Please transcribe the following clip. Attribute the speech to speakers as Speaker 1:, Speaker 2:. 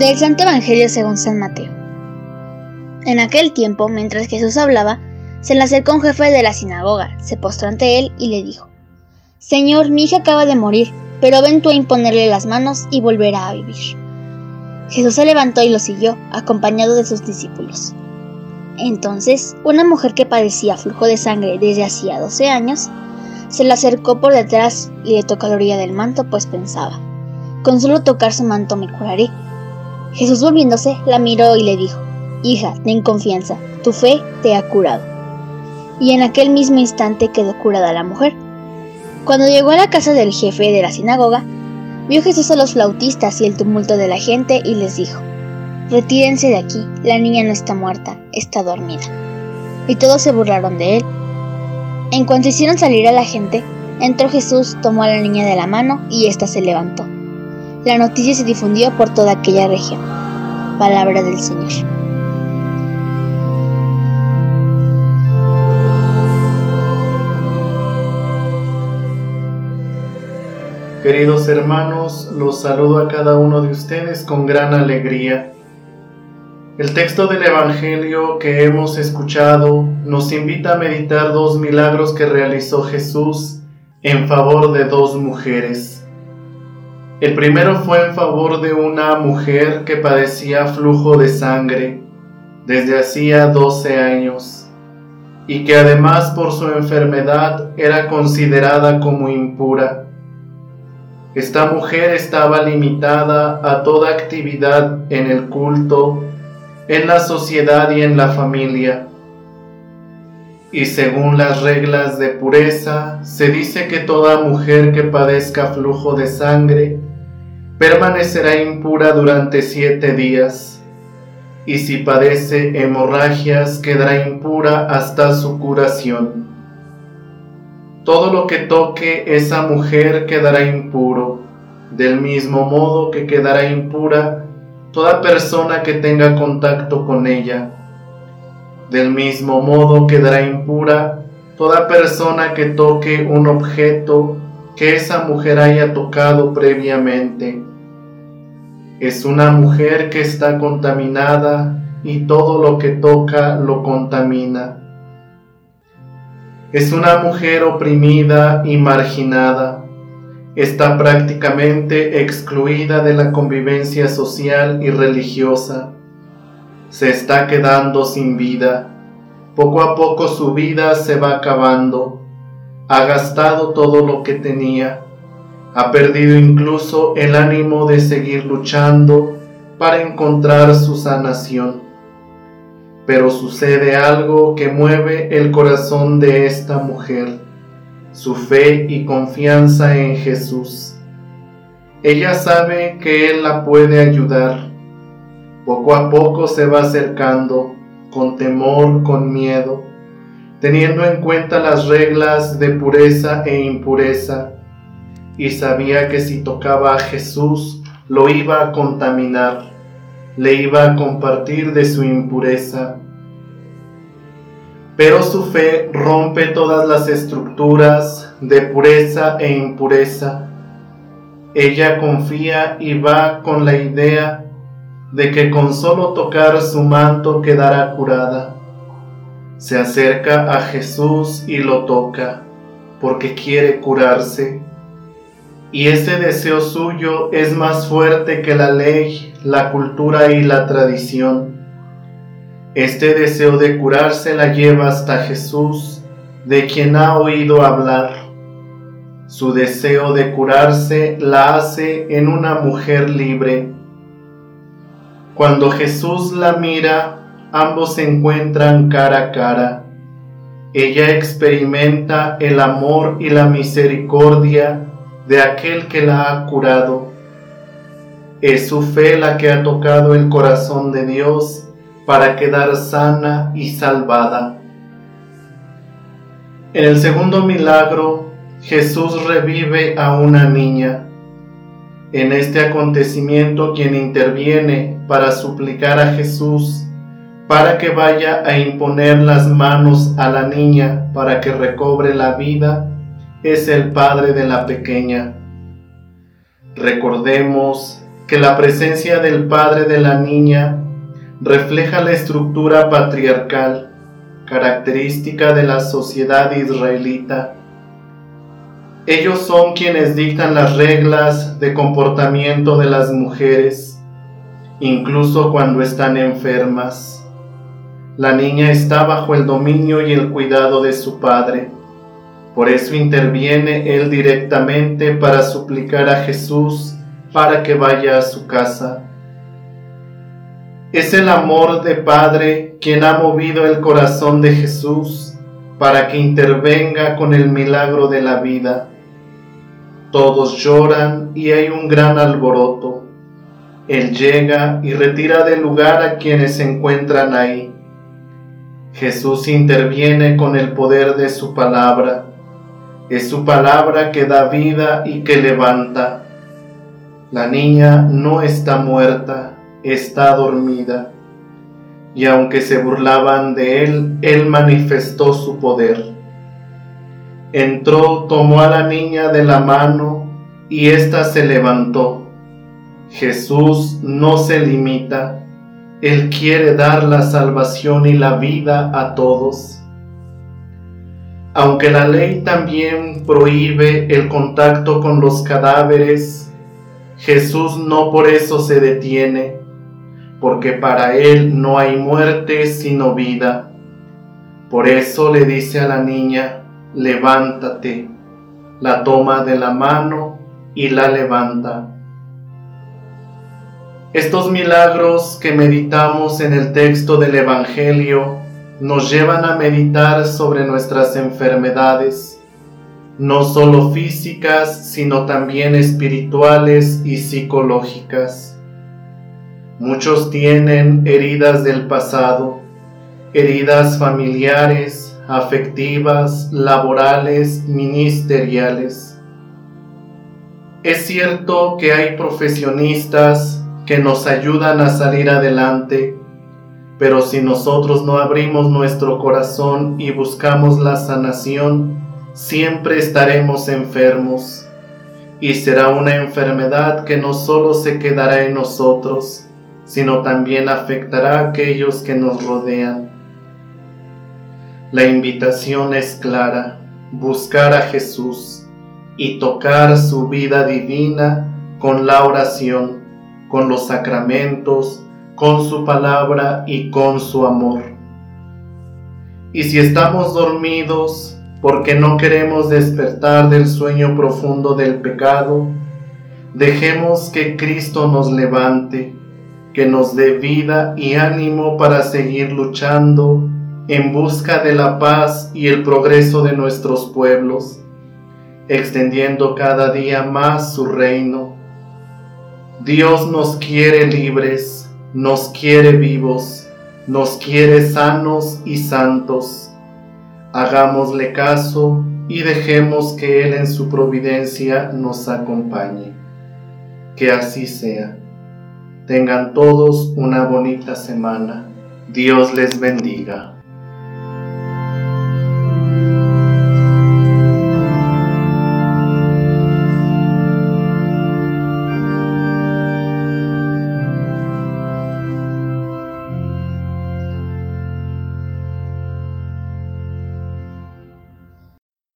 Speaker 1: Del Santo Evangelio según San Mateo. En aquel tiempo, mientras Jesús hablaba, se le acercó un jefe de la sinagoga, se postró ante él y le dijo, Señor, mi hija acaba de morir, pero ven tú a imponerle las manos y volverá a vivir. Jesús se levantó y lo siguió, acompañado de sus discípulos. Entonces, una mujer que padecía flujo de sangre desde hacía 12 años, se le acercó por detrás y le tocó la orilla del manto, pues pensaba, con solo tocar su manto me curaré. Jesús volviéndose la miró y le dijo, Hija, ten confianza, tu fe te ha curado. Y en aquel mismo instante quedó curada la mujer. Cuando llegó a la casa del jefe de la sinagoga, vio Jesús a los flautistas y el tumulto de la gente y les dijo, Retírense de aquí, la niña no está muerta, está dormida. Y todos se burlaron de él. En cuanto hicieron salir a la gente, entró Jesús, tomó a la niña de la mano y ésta se levantó. La noticia se difundió por toda aquella región. Palabra del Señor.
Speaker 2: Queridos hermanos, los saludo a cada uno de ustedes con gran alegría. El texto del Evangelio que hemos escuchado nos invita a meditar dos milagros que realizó Jesús en favor de dos mujeres. El primero fue en favor de una mujer que padecía flujo de sangre desde hacía 12 años y que además por su enfermedad era considerada como impura. Esta mujer estaba limitada a toda actividad en el culto, en la sociedad y en la familia. Y según las reglas de pureza, se dice que toda mujer que padezca flujo de sangre permanecerá impura durante siete días, y si padece hemorragias quedará impura hasta su curación. Todo lo que toque esa mujer quedará impuro, del mismo modo que quedará impura toda persona que tenga contacto con ella. Del mismo modo quedará impura toda persona que toque un objeto que esa mujer haya tocado previamente es una mujer que está contaminada y todo lo que toca lo contamina. Es una mujer oprimida y marginada. Está prácticamente excluida de la convivencia social y religiosa. Se está quedando sin vida. Poco a poco su vida se va acabando. Ha gastado todo lo que tenía ha perdido incluso el ánimo de seguir luchando para encontrar su sanación. Pero sucede algo que mueve el corazón de esta mujer, su fe y confianza en Jesús. Ella sabe que Él la puede ayudar. Poco a poco se va acercando, con temor, con miedo, teniendo en cuenta las reglas de pureza e impureza y sabía que si tocaba a Jesús lo iba a contaminar, le iba a compartir de su impureza. Pero su fe rompe todas las estructuras de pureza e impureza. Ella confía y va con la idea de que con solo tocar su manto quedará curada. Se acerca a Jesús y lo toca porque quiere curarse y ese deseo suyo es más fuerte que la ley, la cultura y la tradición. Este deseo de curarse la lleva hasta Jesús, de quien ha oído hablar. Su deseo de curarse la hace en una mujer libre. Cuando Jesús la mira, ambos se encuentran cara a cara. Ella experimenta el amor y la misericordia de aquel que la ha curado. Es su fe la que ha tocado el corazón de Dios para quedar sana y salvada. En el segundo milagro, Jesús revive a una niña. En este acontecimiento quien interviene para suplicar a Jesús para que vaya a imponer las manos a la niña para que recobre la vida es el padre de la pequeña. Recordemos que la presencia del padre de la niña refleja la estructura patriarcal característica de la sociedad israelita. Ellos son quienes dictan las reglas de comportamiento de las mujeres, incluso cuando están enfermas. La niña está bajo el dominio y el cuidado de su padre. Por eso interviene él directamente para suplicar a Jesús para que vaya a su casa. Es el amor de Padre quien ha movido el corazón de Jesús para que intervenga con el milagro de la vida. Todos lloran y hay un gran alboroto. Él llega y retira del lugar a quienes se encuentran ahí. Jesús interviene con el poder de su palabra. Es su palabra que da vida y que levanta. La niña no está muerta, está dormida. Y aunque se burlaban de él, él manifestó su poder. Entró, tomó a la niña de la mano y ésta se levantó. Jesús no se limita, Él quiere dar la salvación y la vida a todos. Aunque la ley también prohíbe el contacto con los cadáveres, Jesús no por eso se detiene, porque para Él no hay muerte sino vida. Por eso le dice a la niña, levántate, la toma de la mano y la levanta. Estos milagros que meditamos en el texto del Evangelio nos llevan a meditar sobre nuestras enfermedades no solo físicas, sino también espirituales y psicológicas. Muchos tienen heridas del pasado, heridas familiares, afectivas, laborales, ministeriales. Es cierto que hay profesionistas que nos ayudan a salir adelante, pero si nosotros no abrimos nuestro corazón y buscamos la sanación, siempre estaremos enfermos y será una enfermedad que no solo se quedará en nosotros, sino también afectará a aquellos que nos rodean. La invitación es clara, buscar a Jesús y tocar su vida divina con la oración, con los sacramentos, con su palabra y con su amor. Y si estamos dormidos, porque no queremos despertar del sueño profundo del pecado, dejemos que Cristo nos levante, que nos dé vida y ánimo para seguir luchando en busca de la paz y el progreso de nuestros pueblos, extendiendo cada día más su reino. Dios nos quiere libres, nos quiere vivos, nos quiere sanos y santos Hagámosle caso y dejemos que Él en su providencia nos acompañe. Que así sea. Tengan todos una bonita semana. Dios les bendiga.